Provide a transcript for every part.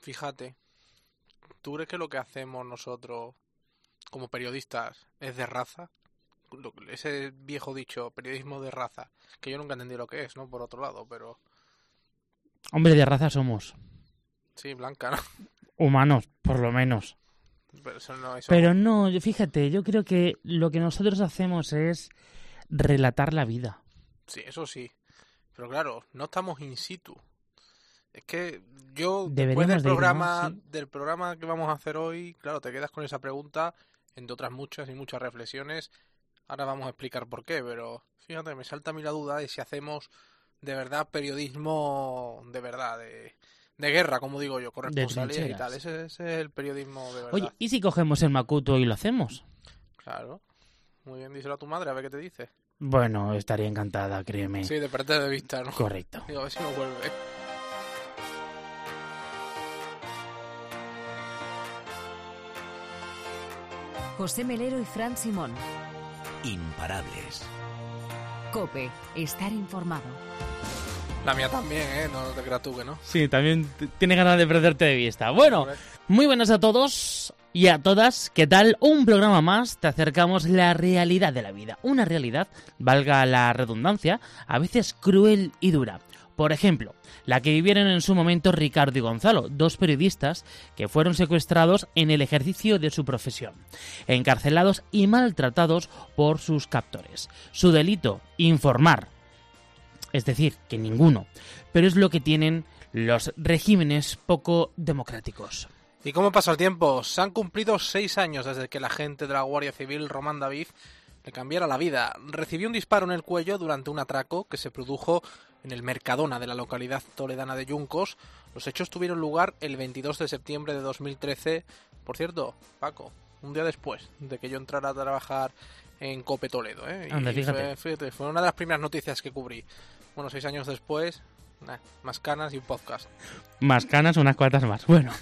Fíjate, ¿tú crees que lo que hacemos nosotros como periodistas es de raza? Ese viejo dicho, periodismo de raza, que yo nunca entendí lo que es, ¿no? Por otro lado, pero... Hombre, de raza somos. Sí, blanca, ¿no? Humanos, por lo menos. Pero eso no, eso... Pero no, fíjate, yo creo que lo que nosotros hacemos es relatar la vida. Sí, eso sí. Pero claro, no estamos in situ. Es que yo, después del programa, Sí. del programa que vamos a hacer hoy, claro, te quedas con esa pregunta, entre otras muchas y muchas reflexiones. Ahora vamos a explicar por qué, pero fíjate, me salta a mí la duda de si hacemos de verdad periodismo de verdad, de, de guerra, como digo yo, corresponsalías y tal. Ese, ese es el periodismo de verdad. Oye, ¿y si cogemos el Macuto y lo hacemos? Claro. Muy bien, díselo a tu madre, a ver qué te dice. Bueno, estaría encantada, créeme. Sí, de perder de vista, ¿no? Correcto. Digo, a ver si no vuelve. José Melero y Fran Simón. Imparables. Cope, estar informado. La mía también, ¿eh? No te creas tú que no. Sí, también tiene ganas de perderte de vista. Bueno, muy buenas a todos y a todas. ¿Qué tal? Un programa más. Te acercamos la realidad de la vida. Una realidad, valga la redundancia, a veces cruel y dura. Por ejemplo, la que vivieron en su momento Ricardo y Gonzalo, dos periodistas que fueron secuestrados en el ejercicio de su profesión, encarcelados y maltratados por sus captores. Su delito, informar, es decir, que ninguno, pero es lo que tienen los regímenes poco democráticos. ¿Y cómo pasa el tiempo? Se han cumplido seis años desde que el agente de la Guardia Civil, Román David, le cambiara la vida. Recibió un disparo en el cuello durante un atraco que se produjo en el Mercadona de la localidad toledana de Yuncos. Los hechos tuvieron lugar el 22 de septiembre de 2013. Por cierto, Paco, un día después de que yo entrara a trabajar en Cope Toledo. ¿eh? Y Anda, fíjate. Fue, fíjate, fue una de las primeras noticias que cubrí. Bueno, seis años después, más canas y un podcast. Más canas, unas cuantas más. Bueno,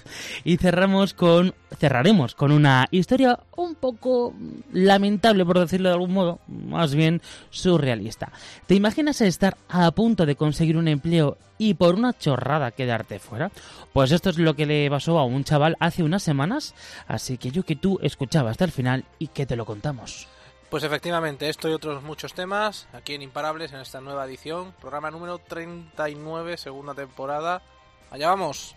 y cerramos con. Cerraremos con una historia un poco lamentable, por decirlo de algún modo, más bien surrealista. ¿Te imaginas estar a punto de conseguir un empleo y por una chorrada quedarte fuera? Pues esto es lo que le pasó a un chaval hace unas semanas, así que yo que tú escuchaba hasta el final y que te lo contamos. Pues efectivamente, esto y otros muchos temas aquí en Imparables en esta nueva edición, programa número 39, segunda temporada. Allá vamos.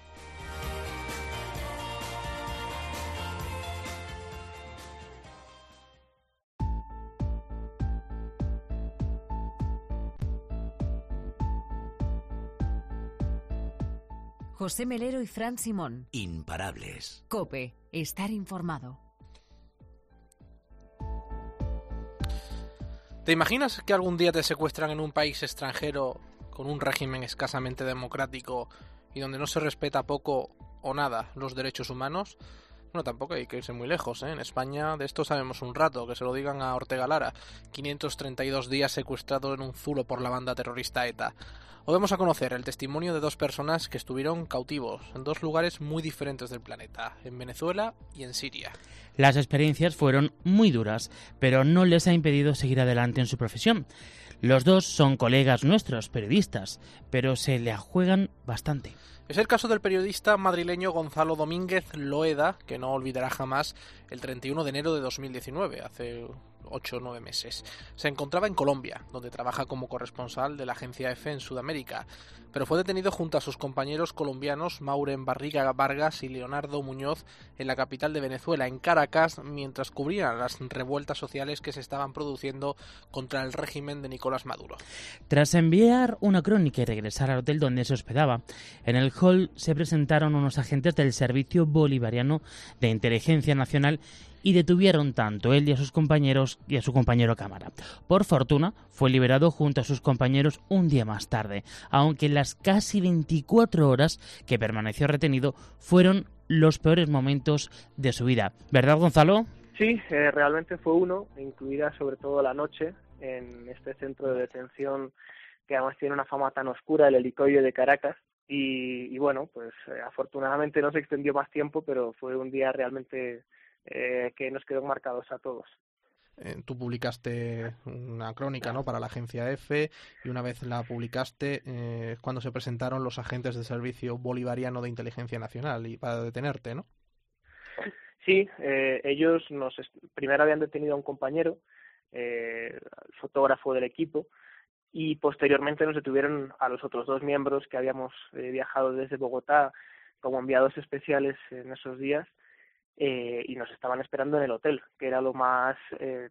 José Melero y Fran Simón. Imparables. Cope, estar informado. ¿Te imaginas que algún día te secuestran en un país extranjero con un régimen escasamente democrático y donde no se respeta poco o nada los derechos humanos? Bueno, tampoco hay que irse muy lejos, ¿eh? En España de esto sabemos un rato, que se lo digan a Ortega Lara. 532 días secuestrado en un zulo por la banda terrorista ETA. Hoy vamos a conocer el testimonio de dos personas que estuvieron cautivos en dos lugares muy diferentes del planeta, en Venezuela y en Siria. Las experiencias fueron muy duras, pero no les ha impedido seguir adelante en su profesión. Los dos son colegas nuestros, periodistas, pero se le juegan bastante. Es el caso del periodista madrileño Gonzalo Domínguez Loeda, que no olvidará jamás el 31 de enero de 2019, hace 8 o 9 meses. Se encontraba en Colombia, donde trabaja como corresponsal de la agencia EFE en Sudamérica, pero fue detenido junto a sus compañeros colombianos Mauren Barriga Vargas y Leonardo Muñoz en la capital de Venezuela, en Caracas, mientras cubrían las revueltas sociales que se estaban produciendo contra el régimen de Nicolás Maduro. Tras enviar una crónica y regresar al hotel donde se hospedaba, en el hall se presentaron unos agentes del Servicio Bolivariano de Inteligencia Nacional y detuvieron tanto él y a sus compañeros y a su compañero cámara. Por fortuna, fue liberado junto a sus compañeros un día más tarde, aunque las casi 24 horas que permaneció retenido fueron los peores momentos de su vida. ¿Verdad, Gonzalo? Sí, eh, realmente fue uno, incluida sobre todo la noche en este centro de detención que además tiene una fama tan oscura, el helicoide de Caracas. Y, bueno, pues eh, afortunadamente no se extendió más tiempo, pero fue un día realmente eh, que nos quedó marcados a todos. eh, tú publicaste una crónica ¿no? para la agencia EFE y una vez la publicaste eh, cuando se presentaron los agentes del Servicio Bolivariano de Inteligencia Nacional y para detenerte, ¿no? Sí, eh, ellos nos primero habían detenido a un compañero, eh, fotógrafo del equipo, y posteriormente nos detuvieron a los otros dos miembros que habíamos eh, viajado desde Bogotá como enviados especiales en esos días eh, y nos estaban esperando en el hotel, que era lo más eh,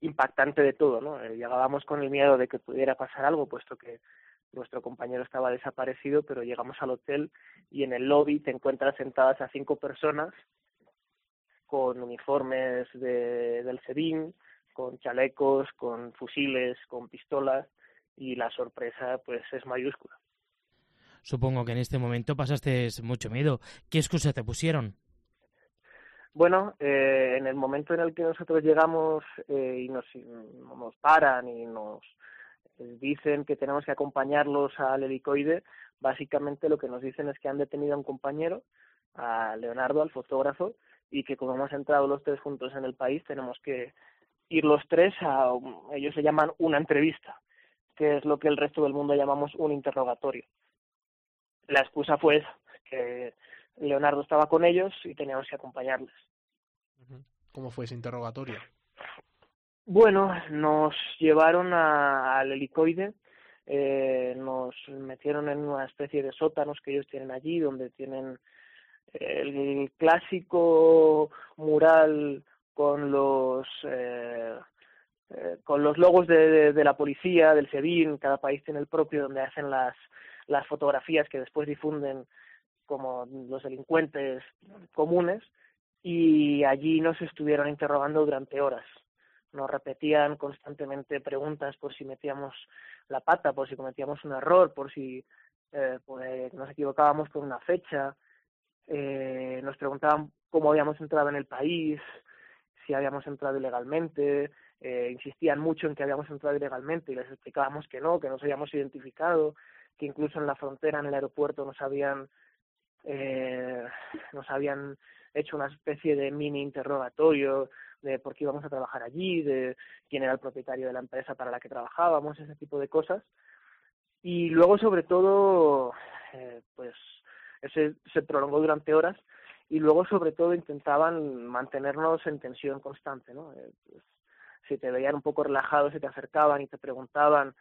impactante de todo, ¿no? Eh, llegábamos con el miedo de que pudiera pasar algo, puesto que nuestro compañero estaba desaparecido, pero llegamos al hotel y en el lobby te encuentras sentadas a cinco personas con uniformes de, del SEBIN, con chalecos, con fusiles, con pistolas y la sorpresa pues es mayúscula. Supongo que en este momento pasaste mucho miedo. ¿Qué excusa te pusieron? Bueno, eh, en el momento en el que nosotros llegamos eh, y nos, nos paran y nos dicen que tenemos que acompañarlos al helicoide, básicamente lo que nos dicen es que han detenido a un compañero, a Leonardo, al fotógrafo, y que como hemos entrado los tres juntos en el país, tenemos que ir los tres a, ellos se llaman una entrevista, que es lo que el resto del mundo llamamos un interrogatorio. La excusa fue que Leonardo estaba con ellos y teníamos que acompañarles. ¿Cómo fue ese interrogatorio? Bueno, nos llevaron a, al helicoide, eh, nos metieron en una especie de sótanos que ellos tienen allí, donde tienen el clásico mural con los eh, eh, con los logos de, de, de, la policía, del SEBIN, cada país tiene el propio, donde hacen las, las fotografías que después difunden como los delincuentes comunes, y allí nos estuvieron interrogando durante horas. Nos repetían constantemente preguntas por si metíamos la pata, por si cometíamos un error, por si eh, pues nos equivocábamos con una fecha, eh, nos preguntaban cómo habíamos entrado en el país, si habíamos entrado ilegalmente, eh, insistían mucho en que habíamos entrado ilegalmente y les explicábamos que no, que nos habíamos identificado, que incluso en la frontera, en el aeropuerto, nos habían eh, nos habían hecho una especie de mini interrogatorio de por qué íbamos a trabajar allí, de quién era el propietario de la empresa para la que trabajábamos, ese tipo de cosas. Y luego, sobre todo, eh, pues ese se prolongó durante horas y luego, sobre todo, intentaban mantenernos en tensión constante, ¿no? Eh, pues, si te veían un poco relajado, se te acercaban y te preguntaban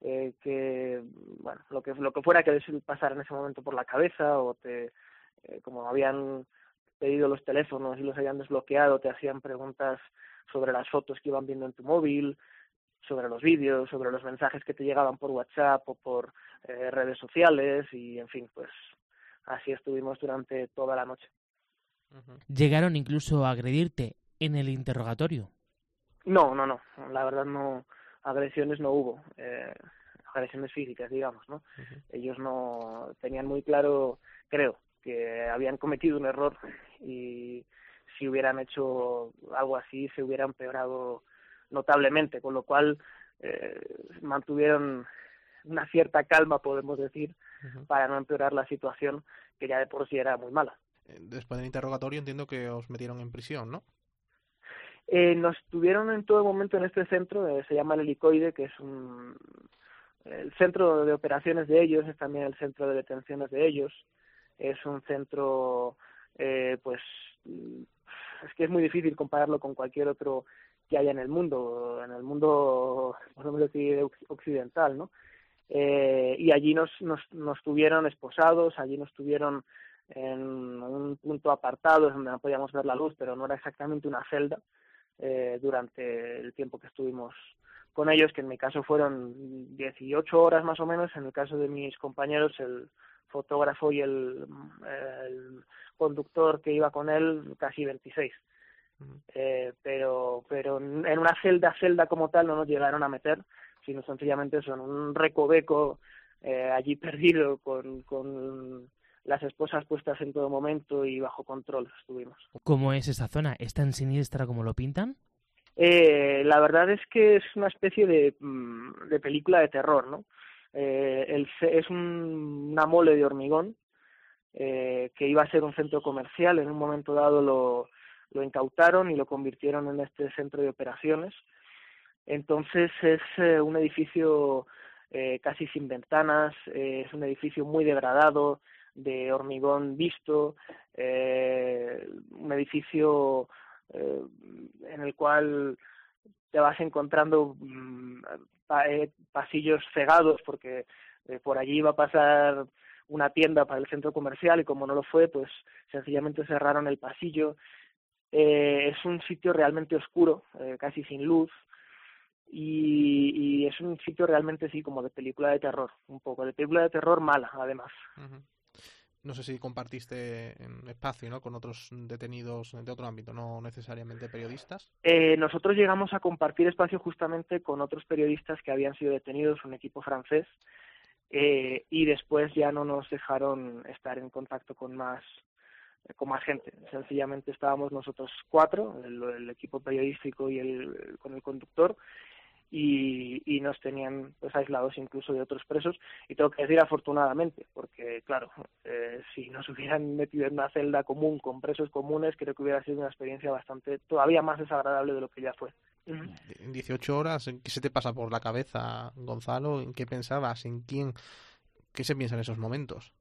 eh, que bueno lo que lo que fuera que les pasara en ese momento por la cabeza o te eh, como habían pedido los teléfonos y los habían desbloqueado te hacían preguntas sobre las fotos que iban viendo en tu móvil sobre los vídeos sobre los mensajes que te llegaban por WhatsApp o por eh, redes sociales y en fin pues así estuvimos durante toda la noche. Llegaron incluso a agredirte en el interrogatorio no no no la verdad no agresiones no hubo, eh, agresiones físicas, digamos, ¿no? Uh -huh. Ellos no tenían muy claro, creo, que habían cometido un error y si hubieran hecho algo así se hubiera empeorado notablemente, con lo cual eh, mantuvieron una cierta calma, podemos decir, uh -huh. para no empeorar la situación que ya de por sí era muy mala. Después del interrogatorio entiendo que os metieron en prisión, ¿no? Eh, nos tuvieron en todo momento en este centro, eh, se llama el helicoide, que es un, el centro de operaciones de ellos, es también el centro de detenciones de ellos, es un centro, eh, pues, es que es muy difícil compararlo con cualquier otro que haya en el mundo, en el mundo, podemos decir, occidental, ¿no? Eh, y allí nos, nos, nos tuvieron esposados, allí nos tuvieron en un punto apartado donde no podíamos ver la luz, pero no era exactamente una celda, eh, durante el tiempo que estuvimos con ellos, que en mi caso fueron 18 horas más o menos, en el caso de mis compañeros, el fotógrafo y el, el conductor que iba con él, casi 26. Eh, pero pero en una celda celda como tal no nos llegaron a meter sino sencillamente son un recoveco eh, allí perdido con, con las esposas puestas en todo momento y bajo control estuvimos. ¿Cómo es esa zona? ¿Es tan siniestra como lo pintan? Eh, la verdad es que es una especie de, de película de terror, ¿no? Eh, el, es un, una mole de hormigón eh, que iba a ser un centro comercial. En un momento dado lo, lo incautaron y lo convirtieron en este centro de operaciones. Entonces es eh, un edificio eh, casi sin ventanas, eh, es un edificio muy degradado, de hormigón visto, un edificio en el cual te vas encontrando mm, pasillos cegados porque por allí iba a pasar una tienda para el centro comercial y como no lo fue, pues sencillamente cerraron el pasillo. Eh, es un sitio realmente oscuro, eh, casi sin luz, y, es un sitio realmente sí como de película de terror, un poco de película de terror mala, además. No sé si compartiste espacio ¿no? con otros detenidos de otro ámbito, no necesariamente periodistas. Eh, nosotros llegamos a compartir espacio justamente con otros periodistas que habían sido detenidos, un equipo francés, eh, y después ya no nos dejaron estar en contacto con más con más gente. Sencillamente estábamos nosotros cuatro, el, equipo periodístico y el, con el conductor, y, y nos tenían pues aislados incluso de otros presos. Y tengo que decir afortunadamente, porque claro, eh, si nos hubieran metido en una celda común con presos comunes, creo que hubiera sido una experiencia bastante todavía más desagradable de lo que ya fue. En 18 horas, ¿qué se te pasa por la cabeza, Gonzalo? ¿En qué pensabas? ¿En quién? ¿Qué se piensa en esos momentos?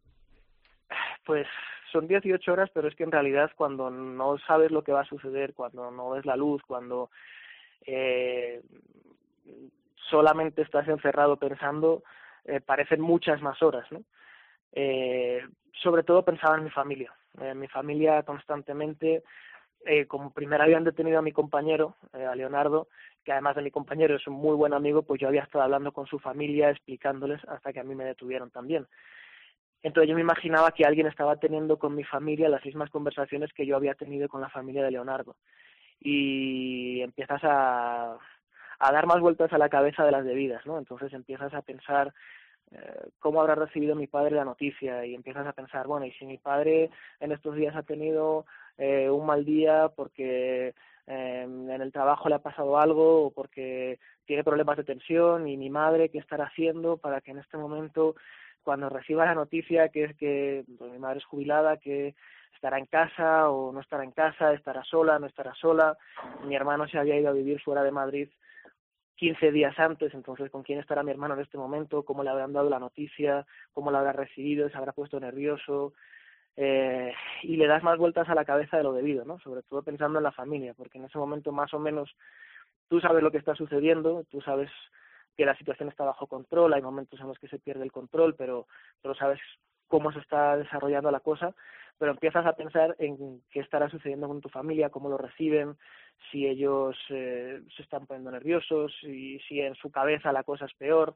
Pues son 18 horas, pero es que en realidad cuando no sabes lo que va a suceder, cuando no ves la luz, cuando eh, solamente estás encerrado pensando, eh, parecen muchas más horas, ¿no? Eh, sobre todo pensaba en mi familia. En mi familia constantemente eh, como primero habían detenido a mi compañero, eh, a Leonardo, que además de mi compañero es un muy buen amigo, pues yo había estado hablando con su familia, explicándoles hasta que a mí me detuvieron también. Entonces yo me imaginaba que alguien estaba teniendo con mi familia las mismas conversaciones que yo había tenido con la familia de Leonardo. Y empiezas a, a dar más vueltas a la cabeza de las debidas, ¿no? Entonces empiezas a pensar eh, cómo habrá recibido mi padre la noticia y empiezas a pensar, bueno, y si mi padre en estos días ha tenido eh, un mal día porque eh, en el trabajo le ha pasado algo o porque tiene problemas de tensión y mi madre qué estará haciendo para que en este momento cuando reciba la noticia que es que pues, mi madre es jubilada que estará en casa o no estará en casa, estará sola, no estará sola, mi hermano se había ido a vivir fuera de Madrid 15 días antes, entonces con quién estará mi hermano en este momento, cómo le habrán dado la noticia, cómo la habrá recibido, se habrá puesto nervioso, eh, y le das más vueltas a la cabeza de lo debido, ¿no? Sobre todo pensando en la familia, porque en ese momento más o menos tú sabes lo que está sucediendo, tú sabes que la situación está bajo control, hay momentos en los que se pierde el control, pero, pero sabes cómo se está desarrollando la cosa, pero empiezas a pensar en qué estará sucediendo con tu familia, cómo lo reciben, si ellos eh, se están poniendo nerviosos, y si en su cabeza la cosa es peor.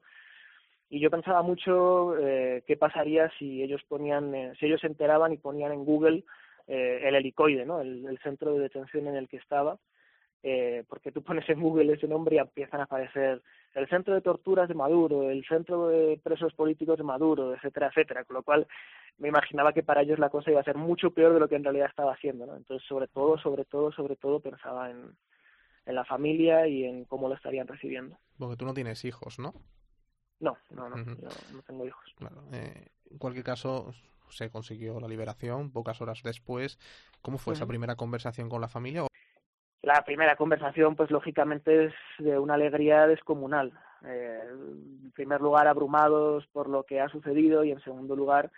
Y yo pensaba mucho eh, qué pasaría si ellos ponían, eh, si ellos se enteraban y ponían en Google eh, el helicoide, ¿no? El, el, centro de detención en el que estaba, eh, porque tú pones en Google ese nombre y empiezan a aparecer el centro de torturas de Maduro, el centro de presos políticos de Maduro, etcétera, etcétera, con lo cual me imaginaba que para ellos la cosa iba a ser mucho peor de lo que en realidad estaba haciendo, ¿no? Entonces, sobre todo, sobre todo, sobre todo pensaba en, en la familia y en cómo lo estarían recibiendo. Porque tú no tienes hijos, ¿no? No, no, no, yo no tengo hijos. Claro. Eh, en cualquier caso, se consiguió la liberación pocas horas después. ¿Cómo fue uh -huh. esa primera conversación con la familia? La primera conversación, pues lógicamente es de una alegría descomunal. Eh, en primer lugar, abrumados por lo que ha sucedido y en segundo lugar,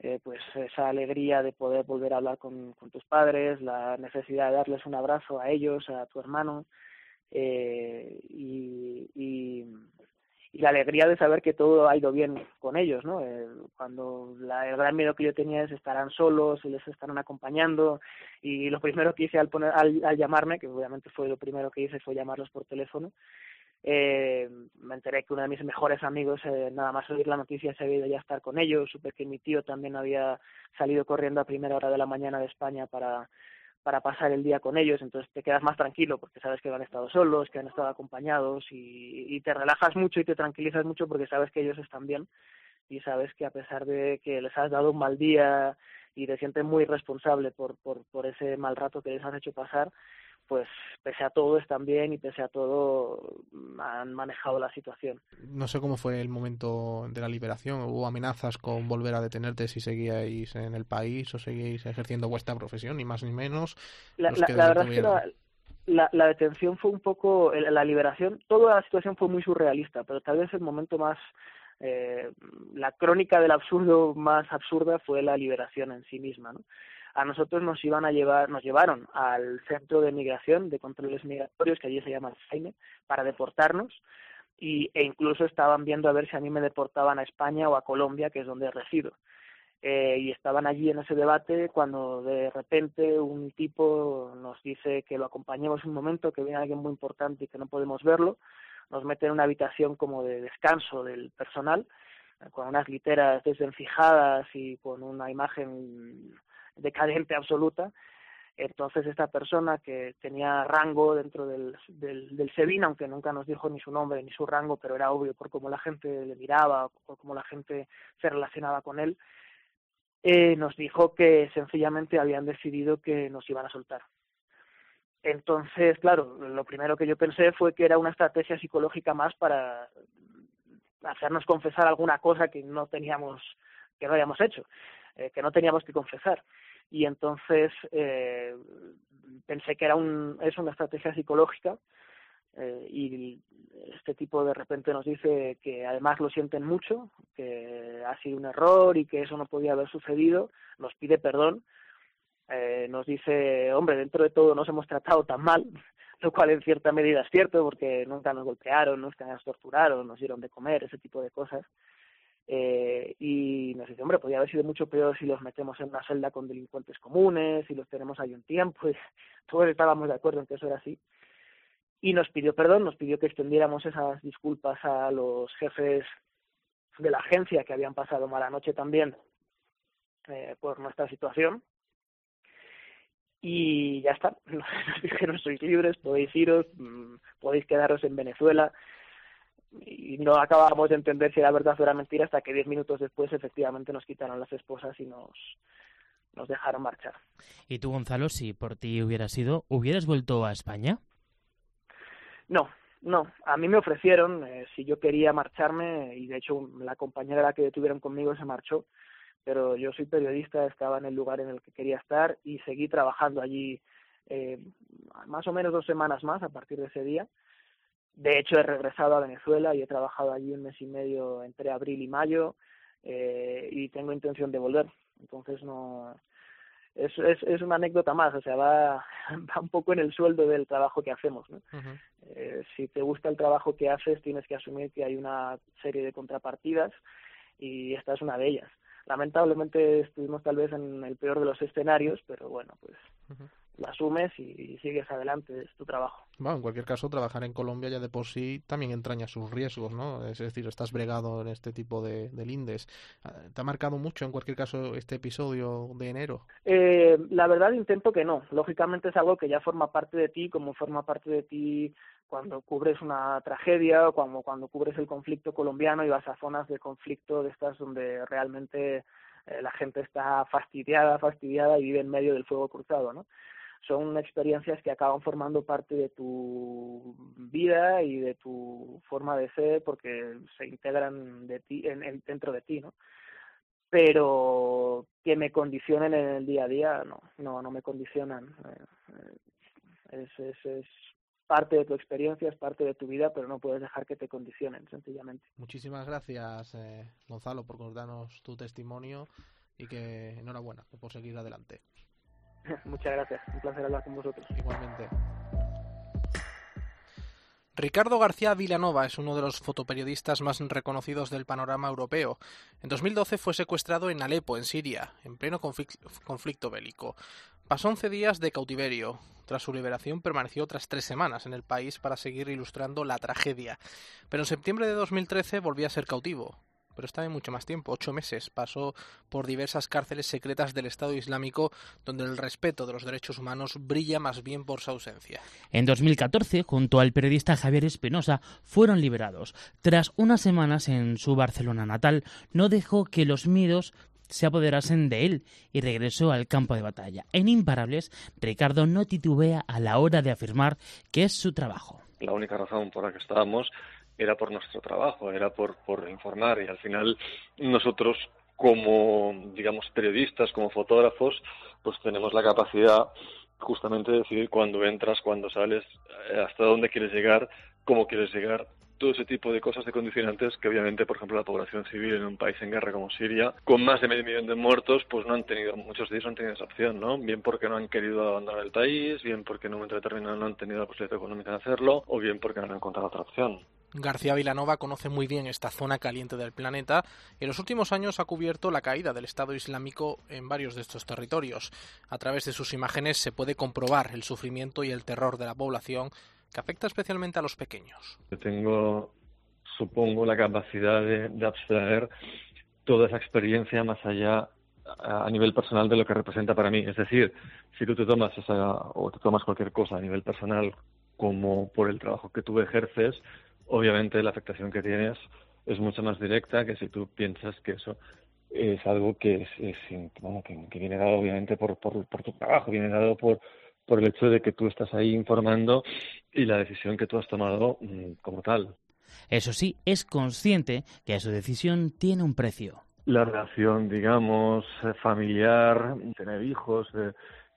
eh, pues esa alegría de poder volver a hablar con, con, tus padres, la necesidad de darles un abrazo a ellos, a tu hermano, eh, y, y, y, la alegría de saber que todo ha ido bien con ellos, ¿no? Eh, cuando la, el gran miedo que yo tenía es estarán solos, les estarán acompañando, y lo primero que hice al, poner, al, al llamarme, que obviamente fue lo primero que hice, fue llamarlos por teléfono, eh, me enteré que uno de mis mejores amigos, eh, nada más oír la noticia, se había ido ya a estar con ellos. Supe que mi tío también había salido corriendo a primera hora de la mañana de España para, para pasar el día con ellos. Entonces te quedas más tranquilo porque sabes que han estado solos, que han estado acompañados y, y te relajas mucho y te tranquilizas mucho porque sabes que ellos están bien y sabes que a pesar de que les has dado un mal día y te sientes muy responsable por, por, por ese mal rato que les has hecho pasar, pues pese a todo están bien y pese a todo mm, han manejado la situación. No sé cómo fue el momento de la liberación. ¿Hubo amenazas con volver a detenerte si seguíais en el país o seguíais ejerciendo vuestra profesión, ni más ni menos? La, verdad es que la, la, detención fue un poco, la liberación, toda la situación fue muy surrealista, pero tal vez el momento más, eh, la crónica del absurdo más absurda fue la liberación en sí misma, ¿no? A nosotros nos iban a llevar, nos llevaron al centro de migración, de controles migratorios, que allí se llama Jaime, para deportarnos, y, e incluso estaban viendo a ver si a mí me deportaban a España o a Colombia, que es donde resido. Eh, y estaban allí en ese debate cuando de repente un tipo nos dice que lo acompañemos un momento, que viene alguien muy importante y que no podemos verlo, nos mete en una habitación como de descanso del personal, con unas literas desenfijadas y con una imagen decadente absoluta. Entonces esta persona que tenía rango dentro del, del, SEBIN, aunque nunca nos dijo ni su nombre ni su rango, pero era obvio por cómo la gente le miraba, por cómo la gente se relacionaba con él, eh, nos dijo que sencillamente habían decidido que nos iban a soltar. Entonces, claro, lo primero que yo pensé fue que era una estrategia psicológica más para hacernos confesar alguna cosa que no teníamos, que no habíamos hecho, eh, que no teníamos que confesar y entonces eh, pensé que era un, es una estrategia psicológica eh, y este tipo de repente nos dice que además lo sienten mucho, que ha sido un error y que eso no podía haber sucedido, nos pide perdón, eh, nos dice, hombre, dentro de todo nos hemos tratado tan mal, lo cual en cierta medida es cierto porque nunca nos golpearon, nunca nos torturaron, nos dieron de comer, ese tipo de cosas. Eh, y nos dice, hombre, podría haber sido mucho peor si los metemos en una celda con delincuentes comunes, si los tenemos ahí un tiempo, y todos estábamos de acuerdo en que eso era así. Y nos pidió perdón, nos pidió que extendiéramos esas disculpas a los jefes de la agencia que habían pasado mala noche también eh, por nuestra situación. Y ya está, nos dijeron, sois libres, podéis iros, mm, podéis quedaros en Venezuela y no acabábamos de entender si era verdad o era mentira hasta que diez minutos después efectivamente nos quitaron las esposas y nos, nos dejaron marchar. ¿Y tú, Gonzalo, si por ti hubiera sido, hubieras vuelto a España? No, no. A mí me ofrecieron eh, si yo quería marcharme y de hecho la compañera la que detuvieron conmigo se marchó, pero yo soy periodista, estaba en el lugar en el que quería estar y seguí trabajando allí eh, más o menos dos semanas más a partir de ese día de hecho, he regresado a Venezuela y he trabajado allí un mes y medio entre abril y mayo eh, y tengo intención de volver. Entonces, no. Es, es, es una anécdota más, o sea, va, va un poco en el sueldo del trabajo que hacemos. ¿no? eh, si te gusta el trabajo que haces, tienes que asumir que hay una serie de contrapartidas y esta es una de ellas. Lamentablemente estuvimos tal vez en el peor de los escenarios, pero bueno, pues lo asumes y, sigues adelante, es tu trabajo. Bueno, en cualquier caso, trabajar en Colombia ya de por sí también entraña sus riesgos, ¿no? Es decir, estás bregado en este tipo de, lindes. Ah, ¿Te ha marcado mucho, en cualquier caso, este episodio de enero? Eh, la verdad intento que no. Lógicamente es algo que ya forma parte de ti, como forma parte de ti cuando cubres una tragedia o cuando, cuando cubres el conflicto colombiano y vas a zonas de conflicto de estas donde realmente eh, la gente está fastidiada, fastidiada y vive en medio del fuego cruzado, ¿no? Son experiencias que acaban formando parte de tu vida y de tu forma de ser porque se integran de ti en, dentro de ti no pero que me condicionen en el día a día no no no me condicionan eh, es, es, es parte de tu experiencia, es parte de tu vida, pero no puedes dejar que te condicionen, sencillamente. Muchísimas gracias, eh, Gonzalo, por contarnos tu testimonio y que enhorabuena por seguir adelante. Muchas gracias, un placer hablar con vosotros. Igualmente. Ricardo García Vilanova es uno de los fotoperiodistas más reconocidos del panorama europeo. En 2012 fue secuestrado en Alepo, en Siria, en pleno conflicto bélico. Pasó 11 días de cautiverio. Tras su liberación permaneció otras tres semanas en el país para seguir ilustrando la tragedia. Pero en septiembre de 2013 volvió a ser cautivo pero está en mucho más tiempo, ocho meses. Pasó por diversas cárceles secretas del Estado Islámico, donde el respeto de los derechos humanos brilla más bien por su ausencia. En 2014, junto al periodista Javier Espinosa, fueron liberados. Tras unas semanas en su Barcelona natal, no dejó que los miedos se apoderasen de él y regresó al campo de batalla. En Imparables, Ricardo no titubea a la hora de afirmar que es su trabajo. La única razón por la que estábamos era por nuestro trabajo, era por, por informar y al final nosotros como, digamos, periodistas, como fotógrafos, pues tenemos la capacidad justamente de decidir cuándo entras, cuándo sales, eh, hasta dónde quieres llegar, cómo quieres llegar, todo ese tipo de cosas de condicionantes que obviamente, por ejemplo, la población civil en un país en guerra como Siria, con más de medio millón de muertos, pues no han tenido, muchos de ellos no han tenido esa opción, ¿no? Bien porque no han querido abandonar el país, bien porque en un momento determinado no han tenido la posibilidad económica de hacerlo, o bien porque no han encontrado otra opción. García Vilanova conoce muy bien esta zona caliente del planeta y en los últimos años ha cubierto la caída del Estado Islámico en varios de estos territorios. A través de sus imágenes se puede comprobar el sufrimiento y el terror de la población que afecta especialmente a los pequeños. Yo tengo, supongo, la capacidad de, de abstraer toda esa experiencia más allá a nivel personal de lo que representa para mí. Es decir, si tú te tomas esa, o te tomas cualquier cosa a nivel personal como por el trabajo que tú ejerces, obviamente la afectación que tienes es mucho más directa que si tú piensas que eso es algo que es, es bueno, que, que, viene dado obviamente por, por, por tu trabajo, viene dado por, por el hecho de que tú estás ahí informando y la decisión que tú has tomado mmm, como tal. Eso sí, es consciente que su decisión tiene un precio. La relación, digamos, familiar, tener hijos, eh,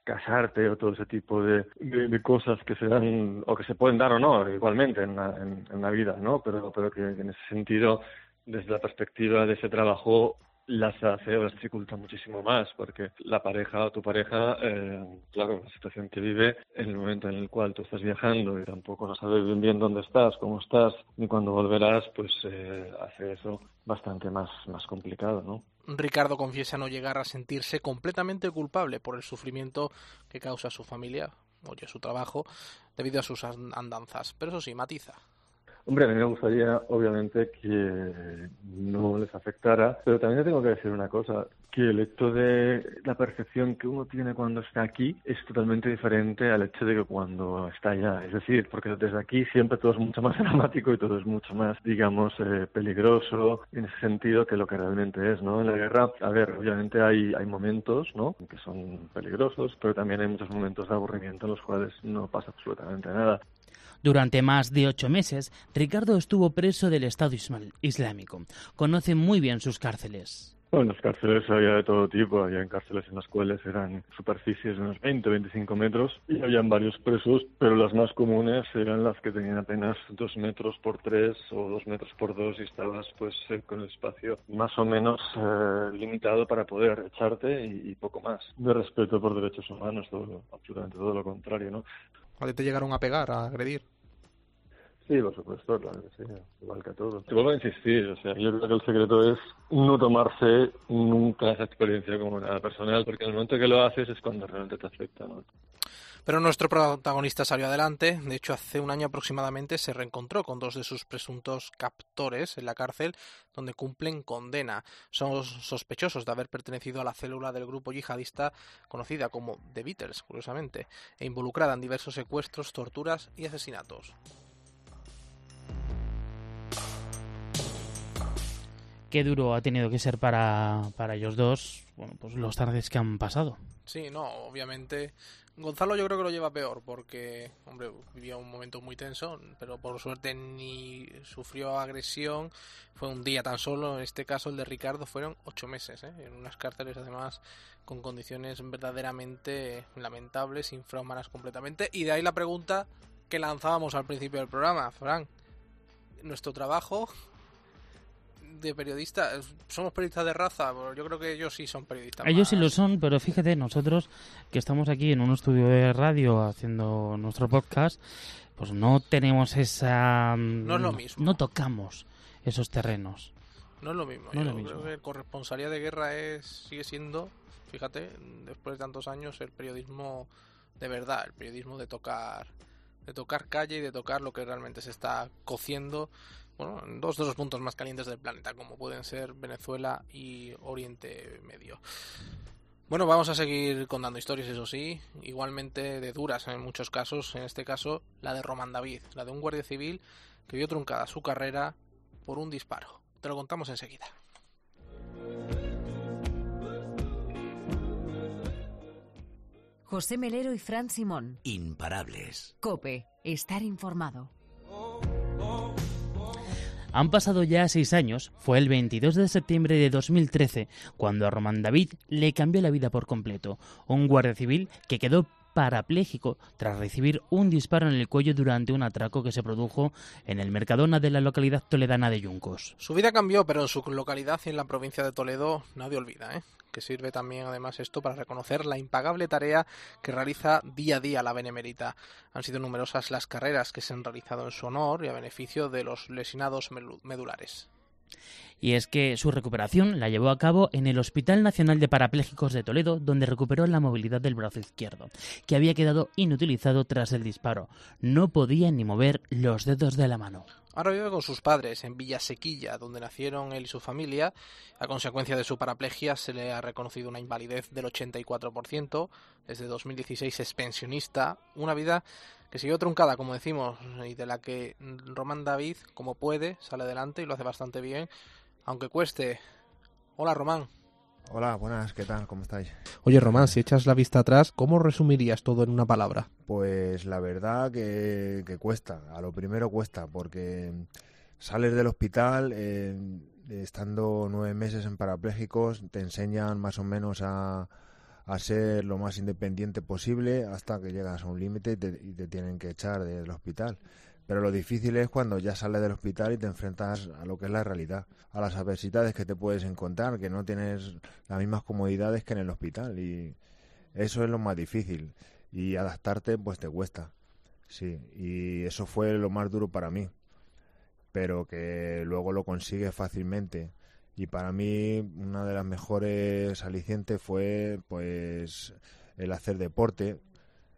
casarte o todo ese tipo de, de, cosas que se dan o que se pueden dar o no igualmente en la, en, en la vida, ¿no? Pero, pero que en ese sentido, desde la perspectiva de ese trabajo, las hace o las dificulta muchísimo más, porque la pareja o tu pareja, eh, claro, la situación que vive en el momento en el cual tú estás viajando y tampoco sabes bien, bien dónde estás, cómo estás, ni cuándo volverás, pues eh, hace eso bastante más, más complicado, ¿no? Ricardo confiesa no llegar a sentirse completamente culpable por el sufrimiento que causa su familia, oye, su trabajo, debido a sus andanzas, pero eso sí, matiza. Hombre, a mí me gustaría, obviamente, que no les afectara, pero también te tengo que decir una cosa, que el hecho de la percepción que uno tiene cuando está aquí es totalmente diferente al hecho de que cuando está allá. Es decir, porque desde aquí siempre todo es mucho más dramático y todo es mucho más, digamos, eh, peligroso en ese sentido que lo que realmente es, ¿no? En la guerra, a ver, obviamente hay, hay momentos, ¿no? Que son peligrosos, pero también hay muchos momentos de aburrimiento en los cuales no pasa absolutamente nada. Durante más de ocho meses, Ricardo estuvo preso del Estado Islámico. Conoce muy bien sus cárceles. Bueno, las cárceles había de todo tipo. Había en cárceles en las cuales eran superficies de unos 20 25 metros y habían varios presos, pero las más comunes eran las que tenían apenas dos metros por tres o dos metros por dos y estabas pues eh, con el espacio más o menos eh, limitado para poder echarte y, y, poco más. De respeto por derechos humanos, todo, absolutamente todo lo contrario, ¿no? ¿A te llegaron a pegar, a agredir? Sí, por supuesto, claro que sí, igual que a todos. Te vuelvo a insistir, o sea, yo creo que el secreto es no tomarse nunca esa experiencia como nada personal, porque en el momento que lo haces es cuando realmente te afecta, ¿no? Pero nuestro protagonista salió adelante. De hecho, hace un año aproximadamente se reencontró con dos de sus presuntos captores en la cárcel, donde cumplen condena. Son sospechosos de haber pertenecido a la célula del grupo yihadista conocida como The Beatles, curiosamente, e involucrada en diversos secuestros, torturas y asesinatos. qué duro ha tenido que ser para, para ellos dos bueno, pues los tardes que han pasado. Sí, no, obviamente Gonzalo yo creo que lo lleva peor porque, hombre, vivía un momento muy tenso, pero por suerte ni sufrió agresión, fue un día tan solo, en este caso el de Ricardo fueron ocho meses, ¿eh? en unas cárceles además con condiciones verdaderamente lamentables, infrahumanas completamente, y de ahí la pregunta que lanzábamos al principio del programa, Frank, nuestro trabajo de periodista, somos periodistas de raza, yo creo que ellos sí son periodistas. Ellos más. sí lo son, pero fíjate, nosotros que estamos aquí en un estudio de radio haciendo nuestro podcast, pues no tenemos esa... No es lo mismo. No tocamos esos terrenos. No es lo mismo. No yo lo mismo. creo que corresponsalía de guerra es sigue siendo, fíjate, después de tantos años, el periodismo de verdad, el periodismo de tocar de tocar calle y de tocar lo que realmente se está cociendo bueno, en dos de los puntos más calientes del planeta, como pueden ser Venezuela y Oriente Medio. Bueno, vamos a seguir contando historias, eso sí, igualmente de duras en muchos casos, en este caso la de Román David, la de un guardia civil que vio truncada su carrera por un disparo. Te lo contamos enseguida. José Melero y Fran Simón. Imparables. Cope, estar informado. Oh, han pasado ya seis años, fue el 22 de septiembre de 2013 cuando a Román David le cambió la vida por completo, un guardia civil que quedó parapléjico tras recibir un disparo en el cuello durante un atraco que se produjo en el Mercadona de la localidad toledana de Yuncos. Su vida cambió, pero en su localidad y en la provincia de Toledo nadie olvida, ¿eh? que sirve también además esto para reconocer la impagable tarea que realiza día a día la Benemérita. Han sido numerosas las carreras que se han realizado en su honor y a beneficio de los lesionados medulares y es que su recuperación la llevó a cabo en el Hospital Nacional de Parapléjicos de Toledo, donde recuperó la movilidad del brazo izquierdo, que había quedado inutilizado tras el disparo. No podía ni mover los dedos de la mano. Ahora vive con sus padres en Villa Sequilla, donde nacieron él y su familia. A consecuencia de su paraplegia se le ha reconocido una invalidez del 84%. Desde 2016 es pensionista. Una vida que siguió truncada, como decimos, y de la que Román David, como puede, sale adelante y lo hace bastante bien, aunque cueste. Hola, Román. Hola, buenas, ¿qué tal? ¿Cómo estáis? Oye, Román, si echas la vista atrás, ¿cómo resumirías todo en una palabra? Pues la verdad que, cuesta, a lo primero cuesta, porque sales del hospital, eh, estando nueve meses en parapléjicos, te enseñan más o menos a, a ser lo más independiente posible hasta que llegas a un límite y, te, tienen que echar del hospital. Pero lo difícil es cuando ya sales del hospital y te enfrentas a lo que es la realidad, a las adversidades que te puedes encontrar, que no tienes las mismas comodidades que en el hospital. Y eso es lo más difícil. Y adaptarte pues te cuesta. Sí, y eso fue lo más duro para mí, pero que luego lo consigues fácilmente. Y para mí una de las mejores alicientes fue pues el hacer deporte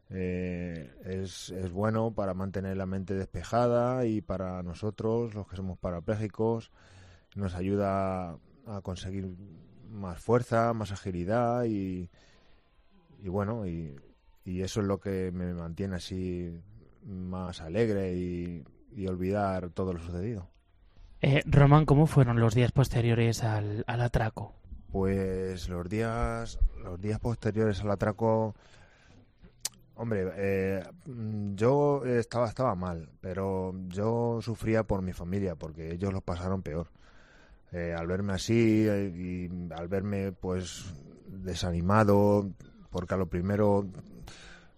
eh, es, es, bueno para mantener la mente despejada y para nosotros los que somos parapléjicos nos ayuda a conseguir más fuerza más agilidad y, y bueno y, y eso es lo que me mantiene así más alegre y, y olvidar todo lo sucedido eh, Román, ¿cómo fueron los días posteriores al, atraco? Pues los días, los días posteriores al atraco, hombre, eh, yo estaba, estaba mal, pero yo sufría por mi familia, porque ellos lo pasaron peor. Eh, al verme así y al verme pues desanimado, porque a lo primero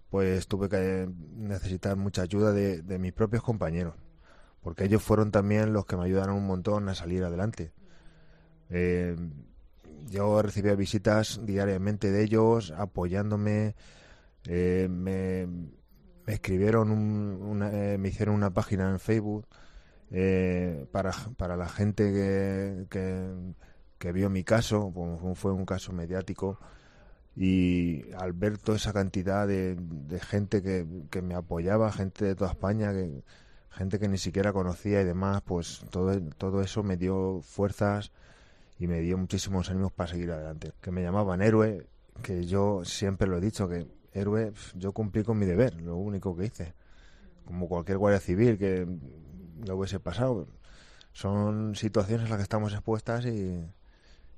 pues tuve que necesitar mucha ayuda de mis propios compañeros porque ellos fueron también los que me ayudaron un montón a salir adelante. Eh, yo recibía visitas diariamente de ellos, apoyándome, eh, me, escribieron, una, eh, me hicieron una página en Facebook para, para la gente que, que, vio mi caso, fue un caso mediático, y al ver toda esa cantidad de, de gente que, que me apoyaba, gente de toda España, que, gente que ni siquiera conocía y demás, pues todo, todo eso me dio fuerzas y me dio muchísimos ánimos para seguir adelante. Que me llamaban héroe, que yo siempre lo he dicho, que héroe, yo cumplí con mi deber, lo único que hice. Como cualquier guardia civil que lo hubiese pasado. Son situaciones a las que estamos expuestas y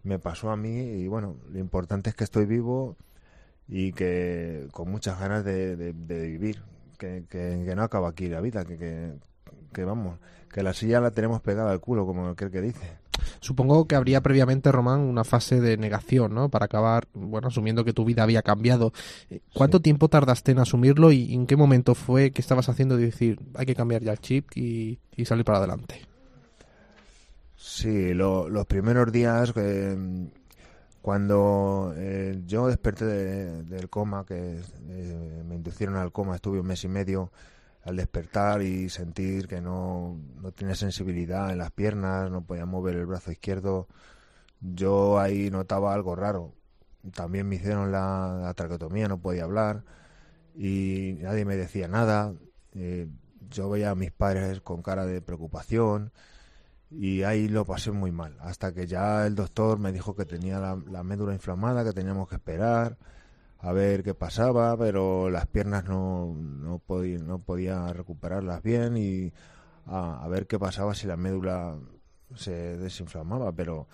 me pasó a mí y bueno, lo importante es que estoy vivo y que con muchas ganas de, de vivir, que, no acaba aquí la vida, que, que, vamos, que la silla la tenemos pegada al culo, como aquel que dice. Supongo que habría previamente, Román, una fase de negación, ¿no? Para acabar, bueno, asumiendo que tu vida había cambiado. Eh, ¿Cuánto tiempo tardaste en asumirlo y en qué momento fue que estabas haciendo de decir, hay que cambiar ya el chip y, salir para adelante? Sí, los primeros días, que cuando eh, yo desperté del coma, que eh, me inducieron al coma, estuve un mes y medio al despertar y sentir que no, no tenía sensibilidad en las piernas, no podía mover el brazo izquierdo, yo ahí notaba algo raro. También me hicieron la, traqueotomía, no podía hablar y nadie me decía nada. Eh, yo veía a mis padres con cara de preocupación y ahí lo pasé muy mal, hasta que ya el doctor me dijo que tenía la, médula inflamada, que teníamos que esperar a ver qué pasaba, pero las piernas no, no, podía, no podía recuperarlas bien y a, ver qué pasaba si la médula se desinflamaba, pero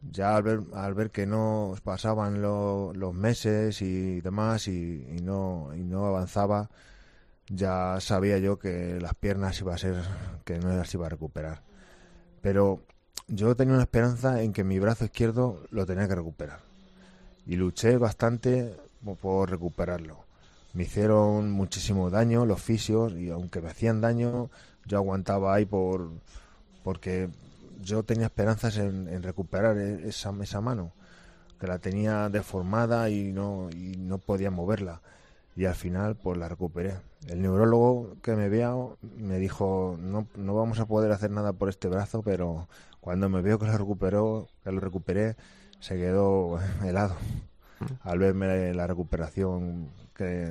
ya al ver, al ver que no pasaban los meses y demás y, no, y no avanzaba, ya sabía yo que las piernas iba a ser, que no las iba a recuperar. Pero yo tenía una esperanza en que mi brazo izquierdo lo tenía que recuperar. Y luché bastante por recuperarlo. Me hicieron muchísimo daño los fisios y aunque me hacían daño, yo aguantaba ahí por porque yo tenía esperanzas en, recuperar e, esa, esa mano, que la tenía deformada y no, y no podía moverla. Y al final, pues la recuperé. El neurólogo que me vio me dijo, no, no vamos a poder hacer nada por este brazo, pero cuando me vio que lo recuperó, que lo recuperé, se quedó helado al verme la recuperación que,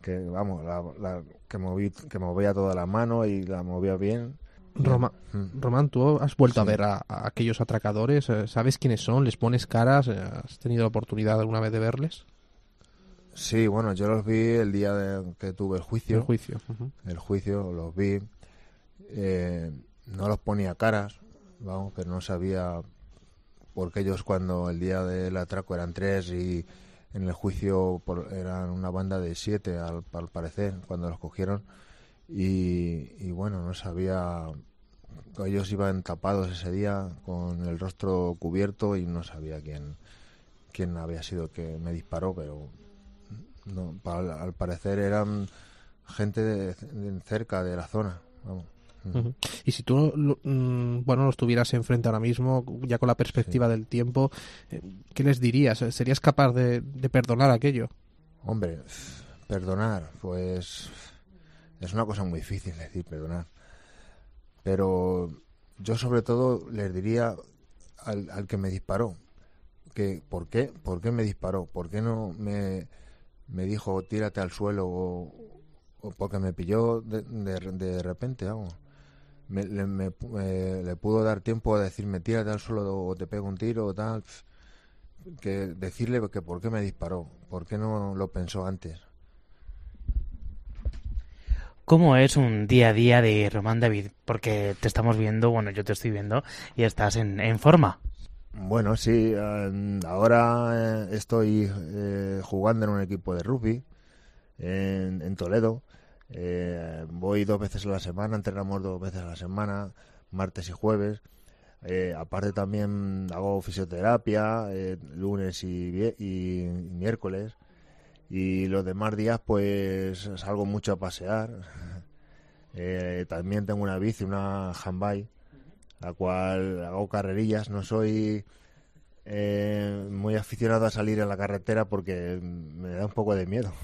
que vamos, la, que moví, que movía toda la mano y la movía bien Roma, mm. Román, ¿tú has vuelto a ver a, aquellos atracadores? Eh, ¿Sabes quiénes son? ¿Les pones caras? Eh, ¿Has tenido la oportunidad alguna vez de verles? Sí, bueno, yo los vi el día de, que tuve el juicio. El juicio. El juicio, los vi. Eh, no los ponía caras, vamos, pero no sabía porque ellos cuando el día del atraco eran tres y en el juicio eran una banda de siete al, parecer cuando los cogieron y, bueno, no sabía, ellos iban tapados ese día con el rostro cubierto y no sabía quién, quién había sido que me disparó, pero no, al parecer eran gente de, cerca de la zona. Y si tú, mm, bueno, los tuvieras enfrente ahora mismo, ya con la perspectiva del tiempo, eh, ¿qué les dirías? ¿Serías capaz de, de perdonar aquello? Hombre, perdonar, pues es una cosa muy difícil decir perdonar. Pero yo sobre todo les diría al, al que me disparó que ¿por qué? ¿Por qué me disparó? ¿Por qué no me, me dijo tírate al suelo o, porque me pilló de, de, repente, vamos? Me, le, me, le pudo dar tiempo a decirme tírate al suelo o te pego un tiro o tal que decirle que por qué me disparó, por qué no lo pensó antes. ¿Cómo es un día a día de Román David? Porque te estamos viendo, bueno, yo te estoy viendo y estás en, en forma. Bueno, sí, ahora eh, estoy eh, jugando en un equipo de rugby en, Toledo. Eh, voy dos veces a la semana, entrenamos dos veces a la semana, martes y jueves. aparte también hago fisioterapia lunes y, y miércoles y los demás días pues salgo mucho a pasear. Eh, también tengo una bici, una handbike, la cual hago carrerillas. No soy eh, muy aficionado a salir en la carretera porque me da un poco de miedo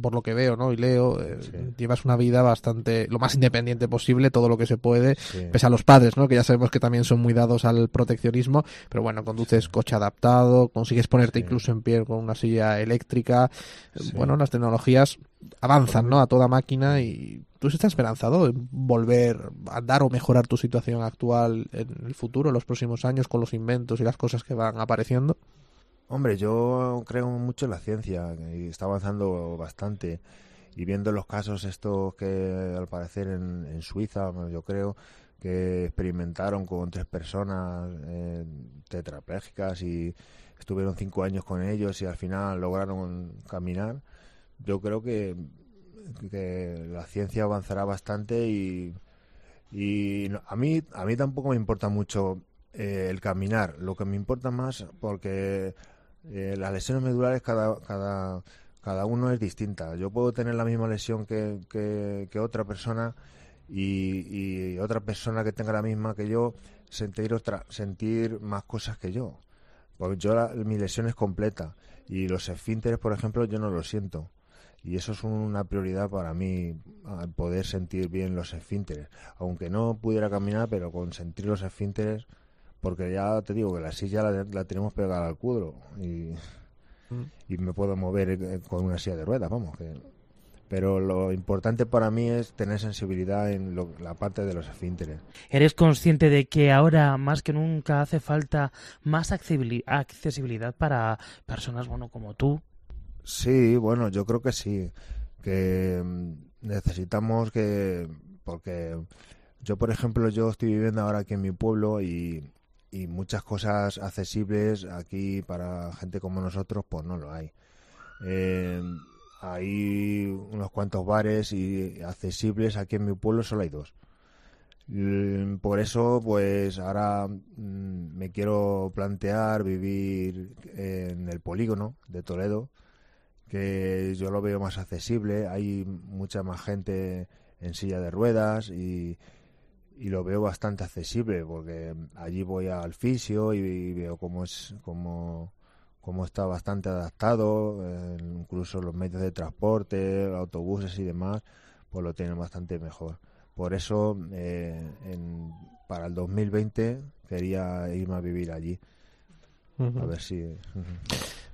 por lo que veo, ¿no? Y leo, eh, llevas una vida bastante, lo más independiente posible, todo lo que se puede, pese a los padres, ¿no? Que ya sabemos que también son muy dados al proteccionismo, pero bueno, conduces coche adaptado, consigues ponerte incluso en pie con una silla eléctrica, bueno, las tecnologías avanzan, ¿no? A toda máquina y tú estás esperanzado en volver a dar o mejorar tu situación actual en el futuro, en los próximos años, con los inventos y las cosas que van apareciendo. Hombre, yo creo mucho en la ciencia y está avanzando bastante. Y viendo los casos estos que al parecer en, Suiza, yo creo, que experimentaron con tres personas eh, tetraplégicas y estuvieron cinco años con ellos y al final lograron caminar. Yo creo que, que la ciencia avanzará bastante y, y a mí a mí tampoco me importa mucho eh, el caminar. Lo que me importa más porque eh, las lesiones medulares cada, cada, cada uno es distinta. Yo puedo tener la misma lesión que, que, otra persona y, otra persona que tenga la misma que yo sentir otra, sentir más cosas que yo. Porque yo mi lesión es completa y los esfínteres, por ejemplo, yo no lo siento. Y eso es una prioridad para mí, poder sentir bien los esfínteres. Aunque no pudiera caminar, pero con sentir los esfínteres porque ya te digo que la silla la, tenemos pegada al cudro y, mm. y, me puedo mover con una silla de ruedas, vamos. pero lo importante para mí es tener sensibilidad en la parte de los esfínteres. ¿Eres consciente de que ahora más que nunca hace falta más accesibilidad para personas bueno como tú? Sí, bueno, yo creo que sí, que mm, necesitamos que porque yo por ejemplo yo estoy viviendo ahora aquí en mi pueblo y y muchas cosas accesibles aquí para gente como nosotros, pues no lo hay. Eh, hay unos cuantos bares y accesibles aquí en mi pueblo solo hay dos. Mm, Por eso, pues ahora mm, me quiero plantear vivir en el polígono de Toledo, que yo lo veo más accesible. Hay mucha más gente en silla de ruedas y, y lo veo bastante accesible porque allí voy al fisio y, veo cómo es cómo, cómo está bastante adaptado, eh, incluso los medios de transporte, autobuses y demás, pues lo tienen bastante mejor. Por eso, eh, en- para el 2020 quería irme a vivir allí. A ver si.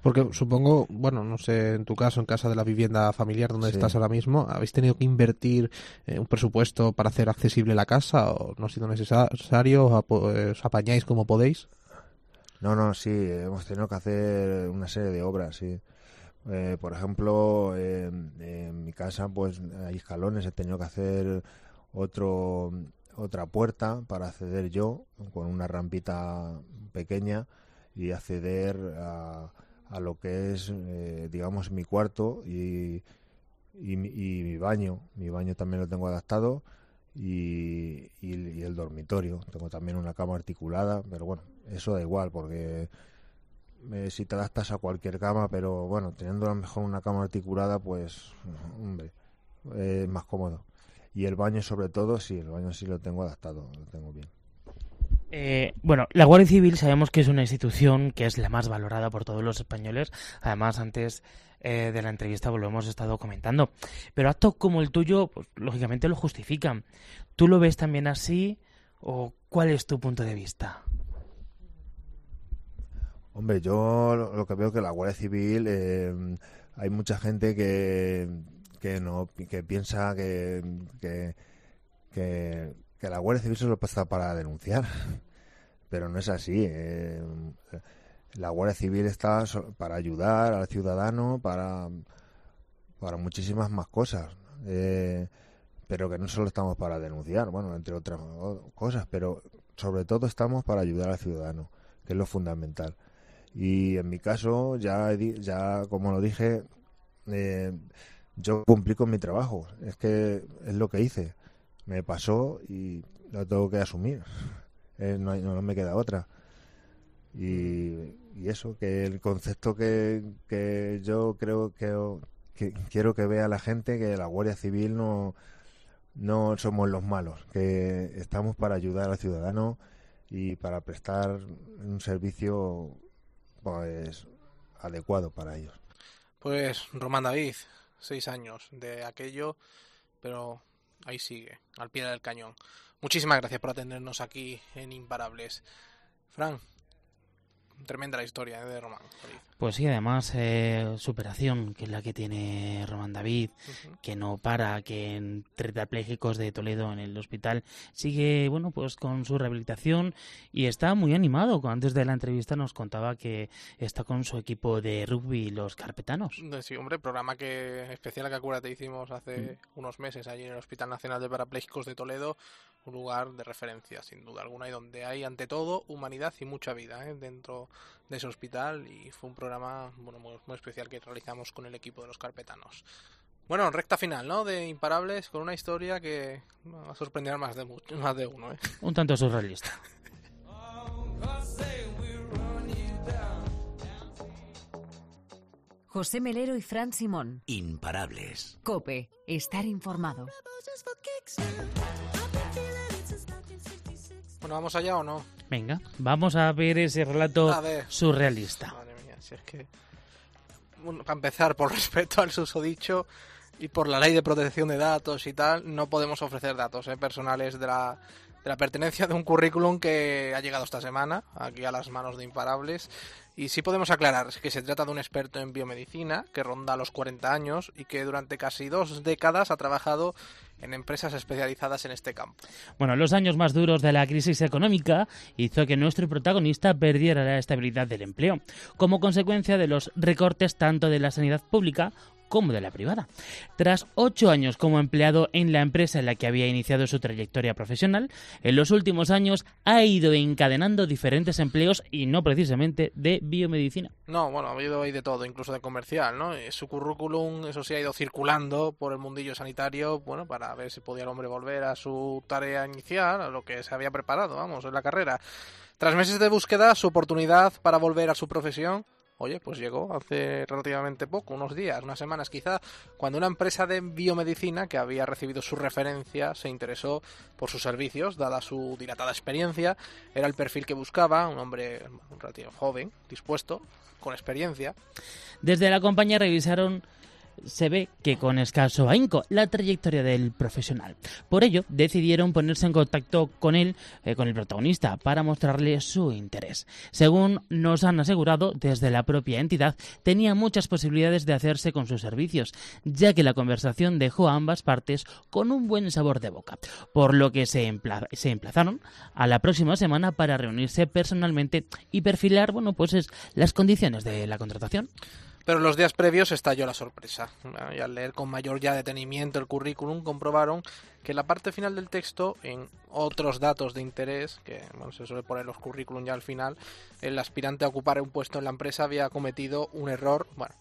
Porque supongo, bueno, no sé, en tu caso, en casa de la vivienda familiar donde Sí. estás ahora mismo, ¿habéis tenido que invertir eh, un presupuesto para hacer accesible la casa o no ha sido necesario? ¿Os apo- eh, ¿Os apañáis como podéis? No, no, sí, hemos tenido que hacer una serie de obras, sí. Eh, por ejemplo, en- en mi casa, pues hay escalones, he tenido que hacer otro, otra puerta para acceder yo, con una rampita pequeña, y acceder a, a lo que es, eh, digamos, mi cuarto y, y, mi- y mi baño. Mi baño también lo tengo adaptado y, y- el dormitorio. Tengo también una cama articulada, pero bueno, eso da igual porque eh, si te adaptas a cualquier cama, pero bueno, teniendo a lo mejor una cama articulada, pues, hombre, es más cómodo. Y el baño sobre todo, sí, el baño sí lo tengo adaptado, lo tengo bien. Eh, bueno, la Guardia Civil sabemos que es una institución que es la más valorada por todos los españoles. Además, antes eh, de la entrevista pues, lo hemos estado comentando. Pero actos como el tuyo, pues, lógicamente lo justifican. ¿Tú lo ves también así o cuál es tu punto de vista? Hombre, yo lo que veo que la Guardia Civil eh, hay mucha gente que, que no que piensa que, que, que la Guardia Civil solo está para denunciar, pero no es así. eh, la Guardia Civil está para ayudar al ciudadano, para, para muchísimas más cosas. eh, pero que no solo estamos para denunciar, bueno, entre otras cosas, pero sobre todo estamos para ayudar al ciudadano, que es lo fundamental. Y en mi caso, ya, ya como lo dije, eh, yo cumplí con mi trabajo. Es que es lo que hice. Me pasó y lo tengo que asumir. Eh, no, hay- no me queda otra. Y, y eso, que el concepto que, que yo creo que, que quiero que vea la gente, que la Guardia Civil no, no somos los malos, que estamos para ayudar al ciudadano y para prestar un servicio pues adecuado para ellos. Pues Román David, seis años de aquello, pero ahí sigue, al pie del cañón. Muchísimas gracias por atendernos aquí en Imparables. Fran, tremenda la historia eh, de Román. Pues sí, además, eh, superación, que es la que tiene Román David, Ujú. que no para, que en tetrapléjicos de Toledo en el hospital sigue, bueno, pues con su rehabilitación y está muy animado. Antes de la entrevista nos contaba que está con su equipo de rugby, los carpetanos. Sí, hombre, programa que especial que acuérdate hicimos hace unos meses allí en el Hospital Nacional de Parapléjicos de Toledo, un lugar de referencia sin duda alguna y donde hay ante todo humanidad y mucha vida ¿eh? dentro de ese hospital y fue un programa bueno muy, muy especial que realizamos con el equipo de los carpetanos. Bueno, recta final, ¿no? De Imparables con una historia que va a sorprender a más de, más de uno, ¿eh? Un tanto surrealista. José Melero y Fran Simón. Imparables. Cope, estar informado. Bueno, ¿vamos allá o no? Venga, vamos a ver ese relato ver. surrealista. Madre mía, si es que... Bueno, para empezar, por respeto al susodicho y por la ley de protección de datos y tal, no podemos ofrecer datos eh, personales de la, de la pertenencia de un currículum que ha llegado esta semana, aquí a las manos de Imparables. Y sí podemos aclarar que se trata de un experto en biomedicina que ronda los 40 años y que durante casi dos décadas ha trabajado en empresas especializadas en este campo. Bueno, los años más duros de la crisis económica hizo que nuestro protagonista perdiera la estabilidad del empleo, como consecuencia de los recortes tanto de la sanidad pública como de la privada. Tras ocho años como empleado en la empresa en la que había iniciado su trayectoria profesional, en los últimos años ha ido encadenando diferentes empleos y no precisamente de biomedicina. No, bueno, ha habido ahí de todo, incluso de comercial, ¿no? Eh, Su currículum, eso sí, ha ido circulando por el mundillo sanitario, bueno, para ver si podía el hombre volver a su tarea inicial, a lo que se había preparado, vamos, en la carrera. Tras meses de búsqueda, su oportunidad para volver a su profesión, oye, pues llegó hace relativamente poco, unos días, unas semanas quizá, cuando una empresa de biomedicina que había recibido su referencia se interesó por sus servicios, dada su dilatada experiencia, era el perfil que buscaba, un hombre un relativo joven, dispuesto, con experiencia, Desde la compañía revisaron se ve que con escaso ahínco la trayectoria del profesional. Por ello, decidieron ponerse en contacto con él, eh, con el protagonista, para mostrarle su interés. Según nos han asegurado desde la propia entidad, tenía muchas posibilidades de hacerse con sus servicios, ya que la conversación dejó a ambas partes con un buen sabor de boca, por lo que se, se emplazaron a la próxima semana para reunirse personalmente y perfilar, bueno, pues es, las condiciones de la contratación. Pero en los días previos estalló la sorpresa. Y al leer con mayor ya detenimiento el currículum, comprobaron que la parte final del texto, en otros datos de interés, que bueno, se suele poner los currículum ya al final, el aspirante a ocupar un puesto en la empresa había cometido un error, bueno,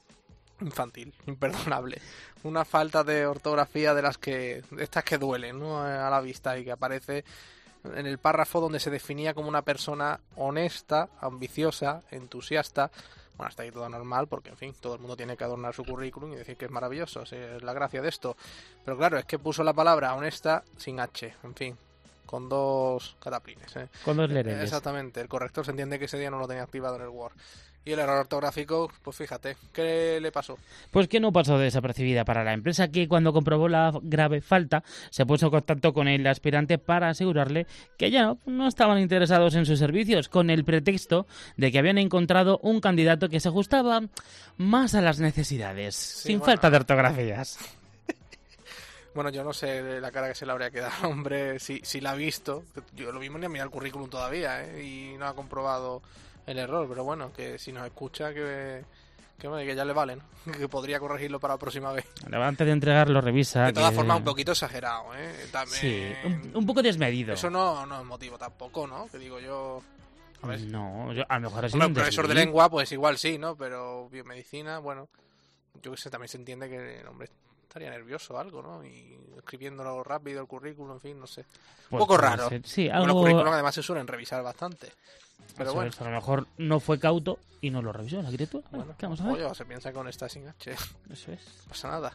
infantil, imperdonable. Una falta de ortografía de las que, estas que duelen ¿no? a la vista y que aparece en el párrafo donde se definía como una persona honesta, ambiciosa, entusiasta. Bueno, hasta ahí todo normal, porque en fin, todo el mundo tiene que adornar su currículum y decir que es maravilloso, es la gracia de esto. Pero claro, es que puso la palabra honesta sin H, en fin, con dos cataplines. ¿eh? Con dos lereles. Exactamente, el corrector se entiende que ese día no lo tenía activado en el Word. Y el error ortográfico, pues fíjate, ¿qué le pasó? Pues que no pasó desapercibida para la empresa que cuando comprobó la grave falta se puso en contacto con el aspirante para asegurarle que ya no, no estaban interesados en sus servicios con el pretexto de que habían encontrado un candidato que se ajustaba más a las necesidades, sin bueno. falta de ortografías. Bueno, yo no sé la cara que se le habría quedado, hombre, si, si la ha visto. Yo lo mismo ni a mirar el currículum todavía, ¿eh? Y no ha comprobado el error, pero bueno, que si nos escucha, que, que, bueno, que ya le vale, ¿no? Que podría corregirlo para la próxima vez. Antes de entregarlo, revisa. De todas que- formas, un poquito exagerado, ¿eh? También... Sí, un, un poco desmedido. Eso no, no es motivo tampoco, ¿no? Que digo yo... A ver, No, yo- a lo mejor es Hombre, un profesor de lengua, pues igual sí, ¿no? Pero biomedicina, bueno, yo que sé, también se entiende que el hombre estaría nervioso o algo, ¿no? Y escribiéndolo rápido el currículum, en fin, no sé. Un Pues poco raro. Sí, algo... currículum además se suelen revisar bastante. Pero bueno, a lo mejor no fue cauto y no lo revisó la criatura. Bueno, bueno, ¿qué vamos a ver? oye, se piensa con esta sin H, Eso es. no pasa nada.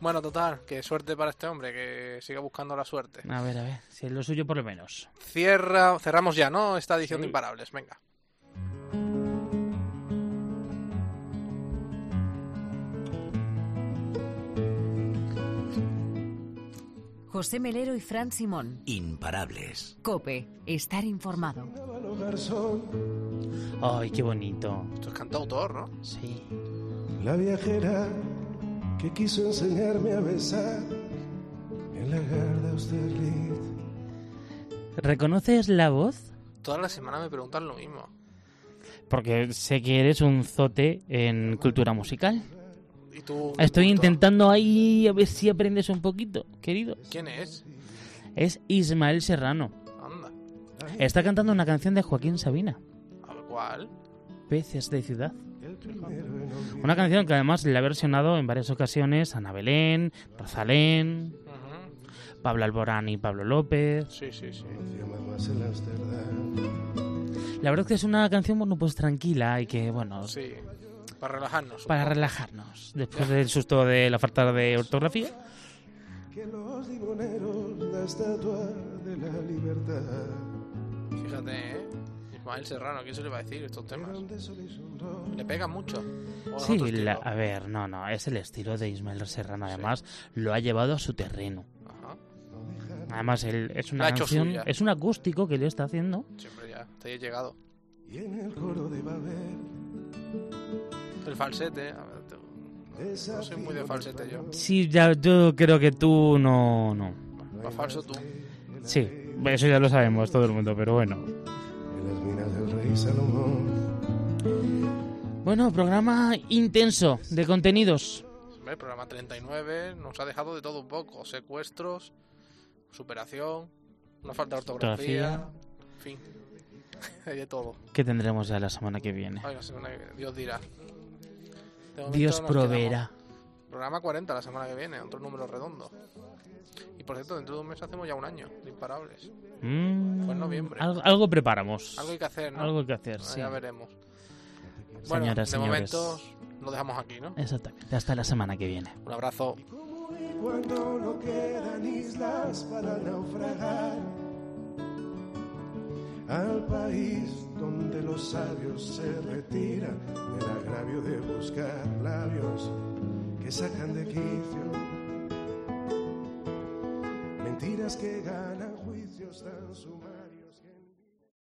Bueno, total, que suerte para este hombre, que siga buscando la suerte. A ver, a ver, si es lo suyo por lo menos. Cierra, cerramos ya, ¿no? Esta edición Sí. de Imparables, venga. José Melero y Fran Simón. Imparables. Cope, estar informado. Ay, qué bonito. Esto es cantautor, ¿no? Sí. La viajera que quiso enseñarme a besar en la Garda Austerlitz. ¿Reconoces la voz? Toda la semana me preguntan lo mismo. Porque sé que eres un zote en cultura musical. ¿Y tú? Estoy tú- intentando ahí a ver si aprendes un poquito, querido. ¿Quién es? Es Ismael Serrano. Anda. Está cantando una canción de Joaquín Sabina, ¿cuál? Peces de Ciudad. Una canción que además le ha versionado en varias ocasiones Ana Belén, Rosalén, Ujú. Pablo Alborán y Pablo López. Sí, sí, sí. La verdad es que es una canción, bueno, pues tranquila y que, bueno, Sí. Para relajarnos. para relajarnos después del susto de la falta de ortografía. Que los limoneros, la estatua de la libertad. Fíjate, ¿eh? Ismael Serrano, ¿quién se le va a decir estos temas? ¿Le pega mucho? ¿O es Sí, la- a ver, no, no, es el estilo de Ismael Serrano, además lo ha llevado a su terreno. Ajá. Además, él, es una canción, suya. es un acústico que le está haciendo. Siempre ya. Te he llegado. Y en el coro de Babel. El falsete. A ver, te- no soy muy de falsete yo. Sí, ya, yo creo que tú no, no. Falso tú. Sí, eso ya lo sabemos todo el mundo, pero bueno. Bueno, programa intenso de contenidos. El programa 39 nos ha dejado de todo un poco. Secuestros, superación, una falta de ortografía, en fin, de todo. ¿Qué tendremos ya la semana que viene? Ay, la semana que- Dios dirá. Dios proveerá. Programa 40 la semana que viene, otro número redondo. Y por cierto, dentro de un mes hacemos ya un año de imparables. Mm, Fue en noviembre. Algo, algo preparamos. Algo hay que hacer, ¿no? Algo hay que hacer, Ah, sí. Ya veremos. Bueno, Señoras, de señores. momento lo dejamos aquí, ¿no? Exactamente. Hasta la semana que viene. Un abrazo. Cuando no quedan islas para naufragar, al país donde los sabios se retiran del agravio de buscar labios que sacan de quicio, mentiras que ganan juicios tan que